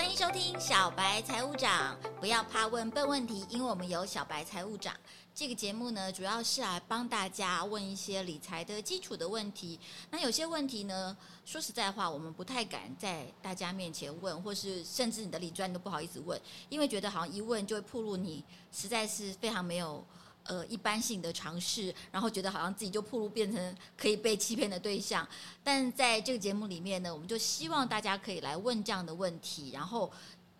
欢迎收听小白财务长，不要怕问笨问题，因为我们有小白财务长。这个节目呢，主要是来帮大家问一些理财的基础的问题。那有些问题呢，说实在话，我们不太敢在大家面前问，或是甚至你的理专都不好意思问，因为觉得好像一问就会暴露你实在是非常没有。呃，一般性的尝试，然后觉得好像自己就暴露变成可以被欺骗的对象。但在这个节目里面呢，我们就希望大家可以来问这样的问题，然后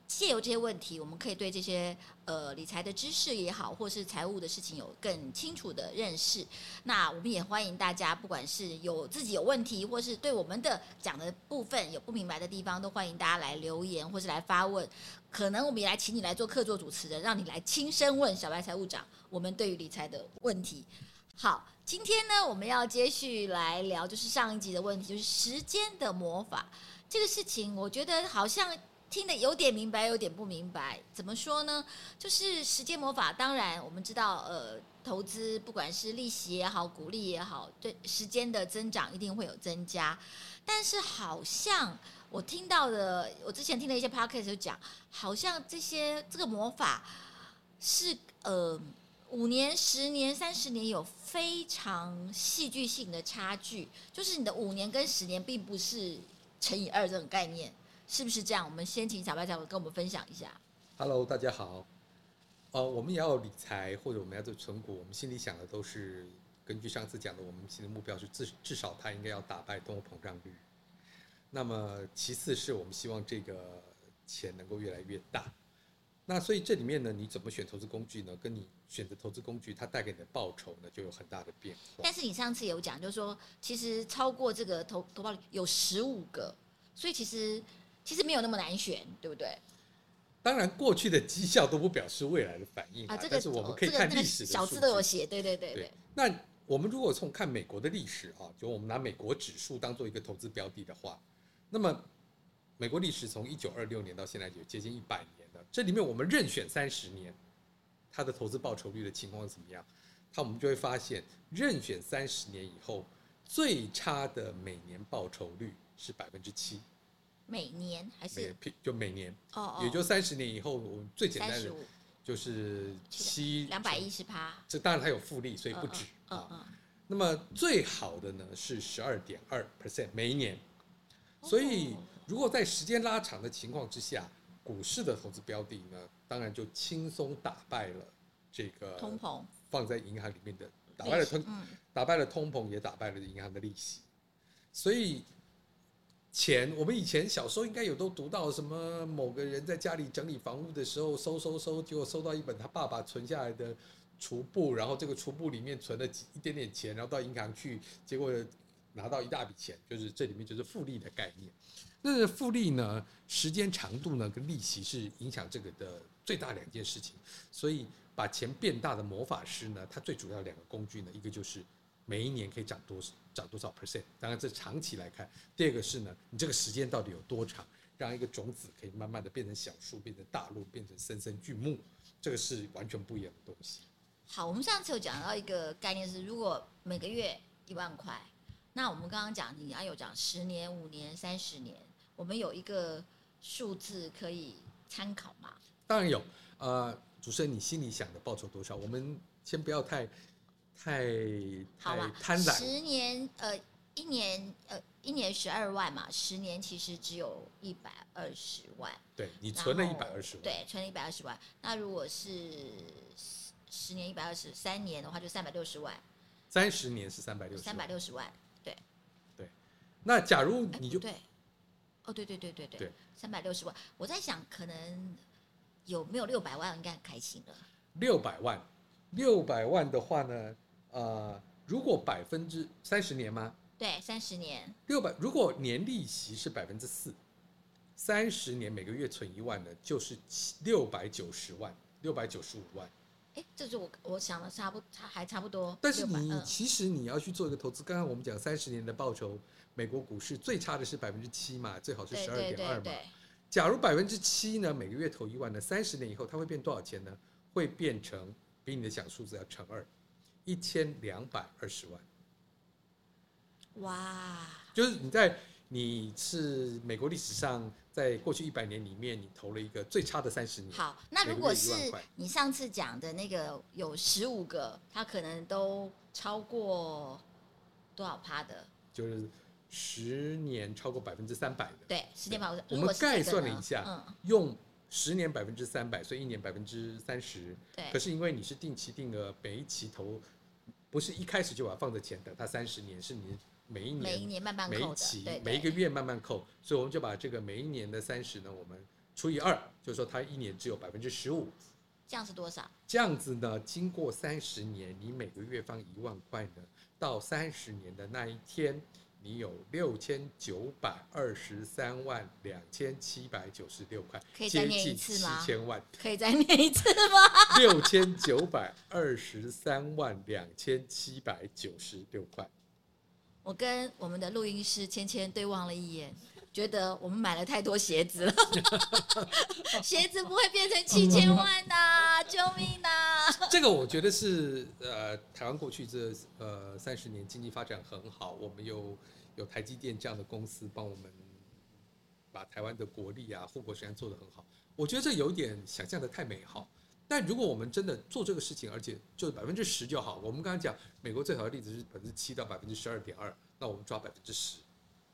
借由这些问题，我们可以对这些呃理财的知识也好，或是财务的事情有更清楚的认识。那我们也欢迎大家，不管是有自己有问题，或是对我们的讲的部分有不明白的地方，都欢迎大家来留言或是来发问。可能我们也来请你来做客座主持人，让你来亲身问小白财务长我们对于理财的问题。好，今天呢，我们要接续来聊，就是上一集的问题，就是时间的魔法这个事情。我觉得好像听得有点明白，有点不明白。怎么说呢？就是时间魔法。当然，我们知道，呃，投资不管是利息也好，股利也好，对时间的增长一定会有增加。但是好像。我听到的，我之前听了一些 podcast 就讲，好像这些这个魔法是呃五年、十年、三十年有非常戏剧性的差距，就是你的五年跟十年并不是乘以二这种概念，是不是这样？我们先请小白小跟我们分享一下。Hello，大家好。哦，我们也要理财或者我们要做存股，我们心里想的都是根据上次讲的，我们新的目标是至至少它应该要打败通货膨胀率。那么，其次是我们希望这个钱能够越来越大。那所以这里面呢，你怎么选投资工具呢？跟你选择投资工具，它带给你的报酬呢，就有很大的变化。但是你上次有讲，就是说，其实超过这个投投报率有十五个，所以其实其实没有那么难选，对不对？当然，过去的绩效都不表示未来的反应啊。这个但是我们可以看历史的小字都有写，对对对对。对那我们如果从看美国的历史啊，就我们拿美国指数当做一个投资标的的话。那么，美国历史从一九二六年到现在有接近一百年的。这里面我们任选三十年，它的投资报酬率的情况是怎么样？它我们就会发现，任选三十年以后，最差的每年报酬率是百分之七。每年还是？就每年哦哦，也就三十年以后，我们最简单的就是七两百一十趴。这当然它有复利，所以不止啊。那么最好的呢是十二点二 percent 每一年。所以，如果在时间拉长的情况之下，股市的投资标的呢，当然就轻松打败了这个通膨，放在银行里面的打败了通，打败了通膨，也打败了银行的利息。所以，钱我们以前小时候应该有都读到什么，某个人在家里整理房屋的时候收收收，结果收到一本他爸爸存下来的储簿，然后这个储簿里面存了几一点点钱，然后到银行去，结果。拿到一大笔钱，就是这里面就是复利的概念。那复利呢，时间长度呢，跟利息是影响这个的最大两件事情。所以把钱变大的魔法师呢，它最主要两个工具呢，一个就是每一年可以涨多涨多少 percent，当然这长期来看。第二个是呢，你这个时间到底有多长，让一个种子可以慢慢的变成小树，变成大树，变成森森巨木，这个是完全不一样的东西。好，我们上次有讲到一个概念是，如果每个月一万块。那我们刚刚讲，你要有讲十年、五年、三十年，我们有一个数字可以参考吗？当然有。呃，主持人，你心里想的报酬多少？我们先不要太、太、太贪婪。十年，呃，一年，呃，一年十二万嘛，十年其实只有一百二十万。对，你存了一百二十万。对，存了一百二十万。那如果是十年一百二十，三年的话就三百六十万。三十年是三百六十。三百六十万。那假如你就对，哦，对对对对对，三百六十万，我在想可能有没有六百万，应该很开心了。六百万，六百万的话呢，呃，如果百分之三十年吗？对，三十年。六百，如果年利息是百分之四，三十年每个月存一万的，就是六百九十万，六百九十五万。哎，这是我我想的差不差还差不多。但是你其实你要去做一个投资，刚刚我们讲三十年的报酬。美国股市最差的是百分之七嘛，最好是十二点二嘛。假如百分之七呢，每个月投一万呢，三十年以后它会变多少钱呢？会变成比你的想数字要乘二，一千两百二十万。哇！就是你在你是美国历史上在在过去一百年里面，你投了一个最差的三十年。好，那如果是你上次讲的那个有十五个，它可能都超过多少趴的？就是十年超过百分之三百的。对，十年百分之。我们概算了一下，嗯、用十年百分之三百，所以一年百分之三十。对。可是因为你是定期定额，每一期投，不是一开始就把它放在钱等它三十年，是你。每一年，每一年慢慢扣，每一期，每一个月慢慢扣，所以我们就把这个每一年的三十呢，我们除以二，就是说它一年只有百分之十五。这样是多少？这样子呢，经过三十年，你每个月放一万块呢，到三十年的那一天，你有六千九百二十三万两千七百九十六块，可以再念一次吗？七千万，可以再念一次吗？六千九百二十三万两千七百九十六块。我跟我们的录音师芊芊对望了一眼，觉得我们买了太多鞋子了，鞋子不会变成七千万呐、啊！救命呐、啊！这个我觉得是呃，台湾过去这呃三十年经济发展很好，我们有有台积电这样的公司帮我们把台湾的国力啊、护国神山做得很好。我觉得这有点想象的太美好。但如果我们真的做这个事情，而且就是百分之十就好。我们刚才讲美国最好的例子是百分之七到百分之十二点二，那我们抓百分之十，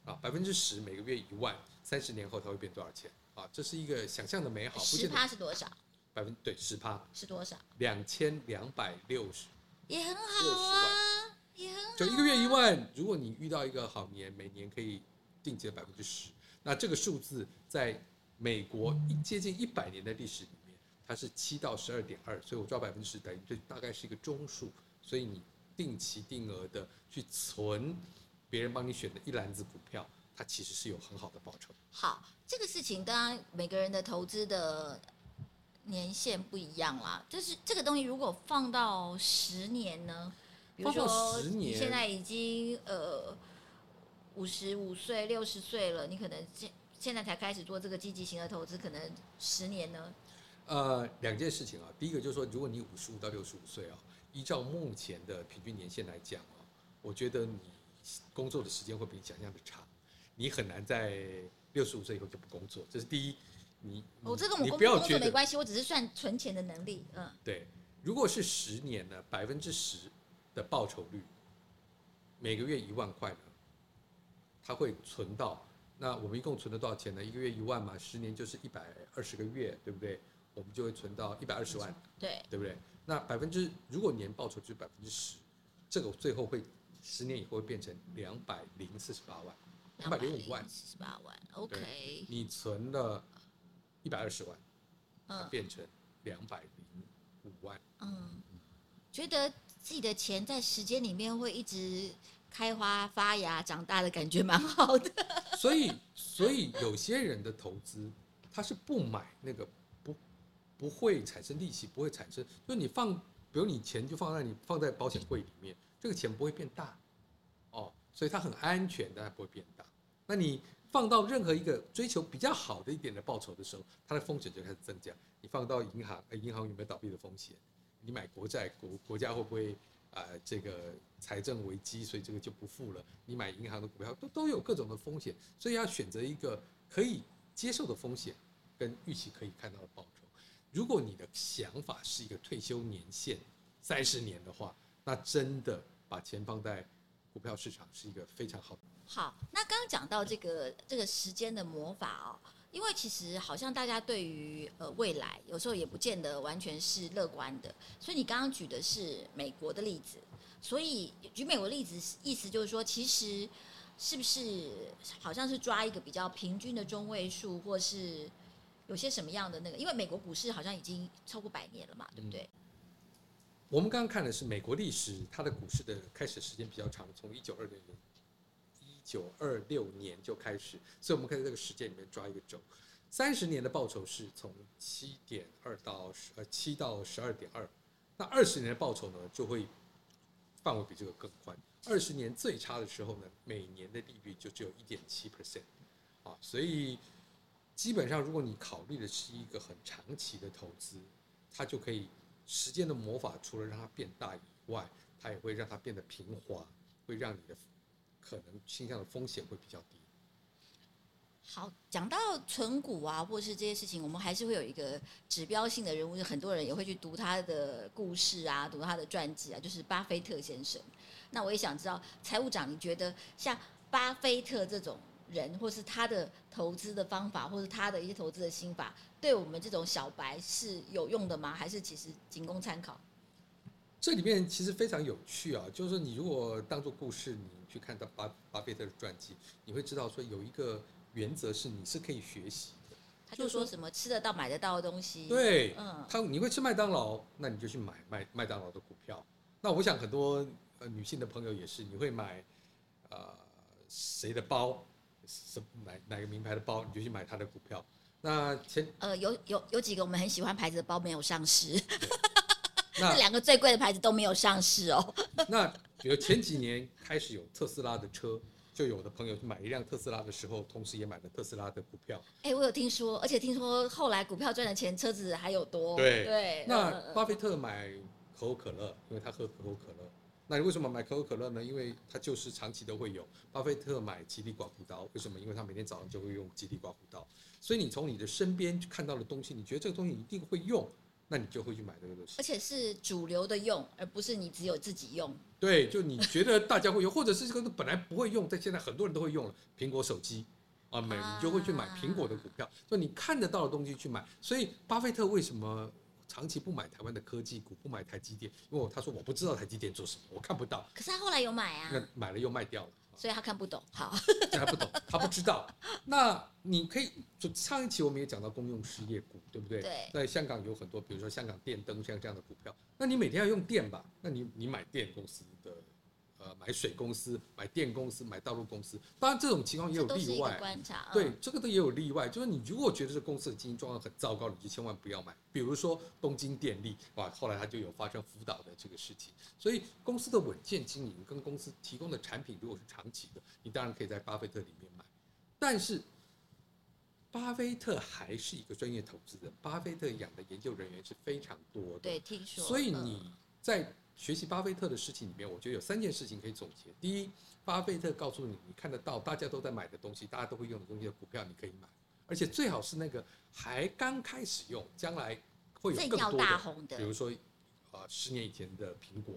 啊，百分之十每个月一万，三十年后它会变多少钱？啊，这是一个想象的美好。十趴是多少？百分对十趴是多少？两千两百六十，也很好啊，也很好。就一个月一万，如果你遇到一个好年，每年可以定期的百分之十，那这个数字在美国一接近一百年的历史里。它是七到十二点二，所以我抓百分之十等于这大概是一个中数，所以你定期定额的去存别人帮你选的一篮子股票，它其实是有很好的报酬。好，这个事情当然每个人的投资的年限不一样啦，就是这个东西如果放到十年呢，比如说你现在已经呃五十五岁、六十岁了，你可能现现在才开始做这个积极型的投资，可能十年呢？呃，两件事情啊，第一个就是说，如果你五十五到六十五岁啊，依照目前的平均年限来讲啊，我觉得你工作的时间会比你想象的长，你很难在六十五岁以后就不工作，这是第一。你我、哦、这个我工作没关系，我只是算存钱的能力。嗯，对。如果是十年呢，百分之十的报酬率，每个月一万块呢，它会存到，那我们一共存了多少钱呢？一个月一万嘛，十年就是一百二十个月，对不对？我们就会存到一百二十万，对，对不对？那百分之如果年报酬就是百分之十，这个最后会十年以后会变成两百零四十八万，两百零五万，四十八万，OK。你存了一百二十万，嗯，变成两百零五万，嗯，觉得自己的钱在时间里面会一直开花发芽长大的感觉蛮好的。所以，所以有些人的投资他是不买那个。不会产生利息，不会产生，就你放，比如你钱就放在你放在保险柜里面，这个钱不会变大，哦，所以它很安全，但它不会变大。那你放到任何一个追求比较好的一点的报酬的时候，它的风险就开始增加。你放到银行，银行有没有倒闭的风险？你买国债，国国家会不会啊、呃、这个财政危机，所以这个就不付了？你买银行的股票都都有各种的风险，所以要选择一个可以接受的风险跟预期可以看到的报酬。如果你的想法是一个退休年限三十年的话，那真的把钱放在股票市场是一个非常好的。好，那刚刚讲到这个这个时间的魔法哦，因为其实好像大家对于呃未来有时候也不见得完全是乐观的，所以你刚刚举的是美国的例子，所以举美国例子意思就是说，其实是不是好像是抓一个比较平均的中位数，或是？有些什么样的那个？因为美国股市好像已经超过百年了嘛，对不对？我们刚刚看的是美国历史，它的股市的开始时间比较长，从一九二六年，一九二六年就开始，所以我们可以在这个时间里面抓一个轴，三十年的报酬是从七点二到十呃七到十二点二，那二十年的报酬呢就会范围比这个更宽，二十年最差的时候呢，每年的利率就只有一点七 percent，啊，所以。基本上，如果你考虑的是一个很长期的投资，它就可以时间的魔法，除了让它变大以外，它也会让它变得平滑，会让你的可能倾向的风险会比较低。好，讲到存股啊，或是这些事情，我们还是会有一个指标性的人物，很多人也会去读他的故事啊，读他的传记啊，就是巴菲特先生。那我也想知道，财务长，你觉得像巴菲特这种人，或是他的投资的方法，或是他的一些投资的心法，对我们这种小白是有用的吗？还是其实仅供参考？这里面其实非常有趣啊，就是说你如果当做故事，你去看到巴巴菲特的传记，你会知道说有一个。原则是你是可以学习的，他就说什么吃得到买得到的东西。对，嗯，他你会吃麦当劳，那你就去买麦麦当劳的股票。那我想很多呃女性的朋友也是，你会买呃谁的包，什买哪个名牌的包，你就去买他的股票。那前呃有有有几个我们很喜欢牌子的包没有上市，那两个最贵的牌子都没有上市哦。那比如前几年开始有特斯拉的车。就有的朋友去买一辆特斯拉的时候，同时也买了特斯拉的股票。哎、欸，我有听说，而且听说后来股票赚的钱，车子还有多。对对。那巴菲特买可口可乐，因为他喝可口可乐。那你为什么买可口可乐呢？因为它就是长期都会有。巴菲特买吉利刮胡刀，为什么？因为他每天早上就会用吉利刮胡刀。所以你从你的身边看到的东西，你觉得这个东西一定会用。那你就会去买这个东西，而且是主流的用，而不是你只有自己用。对，就你觉得大家会用，或者是这个本来不会用，但现在很多人都会用了苹果手机啊，买你就会去买苹果的股票，就你看得到的东西去买。所以巴菲特为什么长期不买台湾的科技股，不买台积电？因为他说我不知道台积电做什么，我看不到。可是他后来有买啊，那买了又卖掉了。所以他看不懂，好，这还不懂，他不知道。那你可以，就上一期我们也讲到公用事业股，对不对？对。在香港有很多，比如说香港电灯像这样的股票，那你每天要用电吧？那你你买电公司的。呃，买水公司、买电公司、买道路公司，当然这种情况也有例外。观察，对，这个都也有例外。就是你如果觉得这公司的经营状况很糟糕，你就千万不要买。比如说东京电力，哇，后来它就有发生辅导的这个事情。所以公司的稳健经营跟公司提供的产品如果是长期的，你当然可以在巴菲特里面买。但是，巴菲特还是一个专业投资人，巴菲特养的研究人员是非常多的。对，听说。所以你在。学习巴菲特的事情里面，我觉得有三件事情可以总结。第一，巴菲特告诉你，你看得到大家都在买的东西，大家都会用的东西的股票，你可以买，而且最好是那个还刚开始用，将来会有更多的，比如说，呃，十年以前的苹果，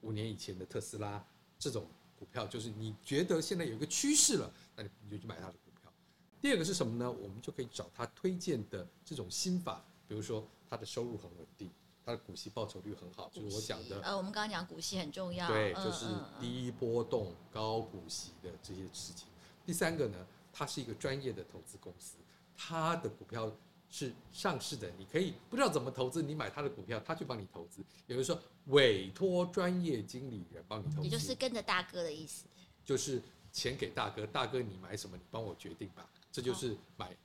五年以前的特斯拉这种股票，就是你觉得现在有一个趋势了，那你就去买它的股票。第二个是什么呢？我们就可以找他推荐的这种心法，比如说他的收入很稳定。它的股息报酬率很好，就是我讲的。呃，我们刚刚讲股息很重要。对，就是低波动、高股息的这些事情。第三个呢，它是一个专业的投资公司，它的股票是上市的，你可以不知道怎么投资，你买它的股票，它去帮你投资。也就是说，委托专业经理人帮你投资。也就是跟着大哥的意思。就是钱给大哥，大哥你买什么，你帮我决定吧。这就是买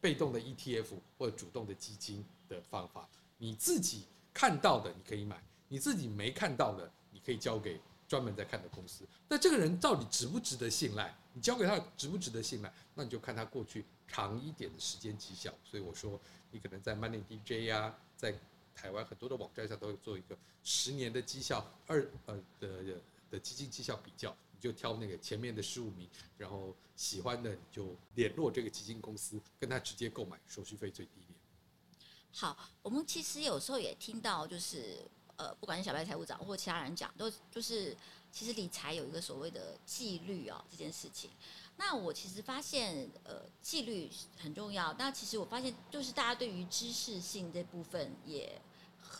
被动的 ETF 或者主动的基金的方法，你自己。看到的你可以买，你自己没看到的，你可以交给专门在看的公司。那这个人到底值不值得信赖？你交给他值不值得信赖？那你就看他过去长一点的时间绩效。所以我说，你可能在 Money DJ 啊，在台湾很多的网站上都会做一个十年的绩效二呃的的基金绩效比较，你就挑那个前面的十五名，然后喜欢的你就联络这个基金公司，跟他直接购买，手续费最低。好，我们其实有时候也听到，就是呃，不管是小白财务长或其他人讲，都就是其实理财有一个所谓的纪律啊、哦，这件事情。那我其实发现，呃，纪律很重要。那其实我发现，就是大家对于知识性这部分也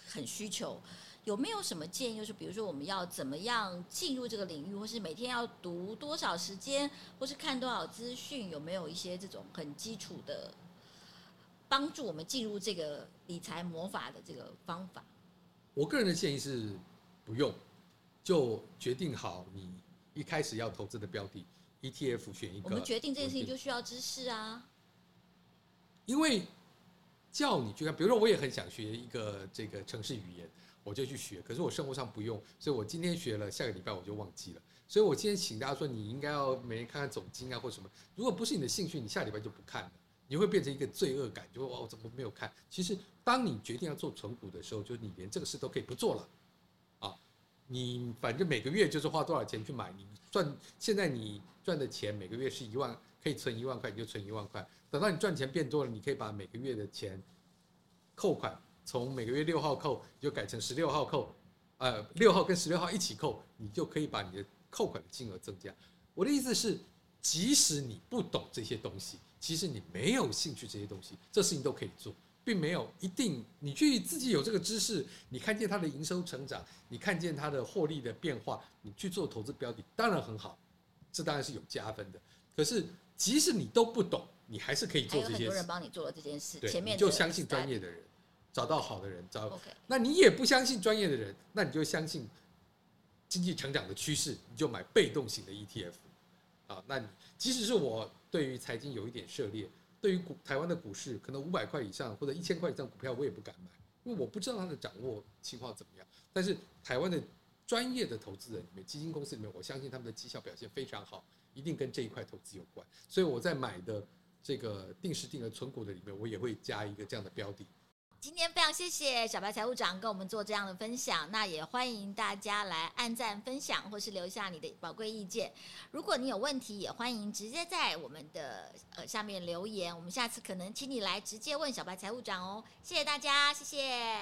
很需求。有没有什么建议？就是比如说，我们要怎么样进入这个领域，或是每天要读多少时间，或是看多少资讯？有没有一些这种很基础的？帮助我们进入这个理财魔法的这个方法，我个人的建议是不用，就决定好你一开始要投资的标的 ETF 选一个。我们决定这件事情就需要知识啊，因为叫你去看，比如说我也很想学一个这个城市语言，我就去学，可是我生活上不用，所以我今天学了，下个礼拜我就忘记了。所以我今天请大家说，你应该要每天看看总经啊或什么，如果不是你的兴趣，你下礼拜就不看了。你会变成一个罪恶感，就会哇，我怎么没有看？其实，当你决定要做存股的时候，就你连这个事都可以不做了，啊，你反正每个月就是花多少钱去买，你赚现在你赚的钱每个月是一万，可以存一万块，你就存一万块。等到你赚钱变多了，你可以把每个月的钱扣款从每个月六号扣，就改成十六号扣，呃，六号跟十六号一起扣，你就可以把你的扣款的金额增加。我的意思是，即使你不懂这些东西，其实你没有兴趣这些东西，这事情都可以做。并没有一定，你去自己有这个知识，你看见它的营收成长，你看见它的获利的变化，你去做投资标的，当然很好，这当然是有加分的。可是即使你都不懂，你还是可以做这些事。很多人帮你做了这件事，对，前面你就相信专业的人，找到好的人，找。Okay. 那你也不相信专业的人，那你就相信经济成长的趋势，你就买被动型的 ETF 啊。那你即使是我对于财经有一点涉猎。对于股台湾的股市，可能五百块以上或者一千块以上股票，我也不敢买，因为我不知道它的掌握情况怎么样。但是台湾的专业的投资人里面，基金公司里面，我相信他们的绩效表现非常好，一定跟这一块投资有关。所以我在买的这个定时定额存股的里面，我也会加一个这样的标的。今天非常谢谢小白财务长跟我们做这样的分享，那也欢迎大家来按赞、分享或是留下你的宝贵意见。如果你有问题，也欢迎直接在我们的呃下面留言，我们下次可能请你来直接问小白财务长哦。谢谢大家，谢谢。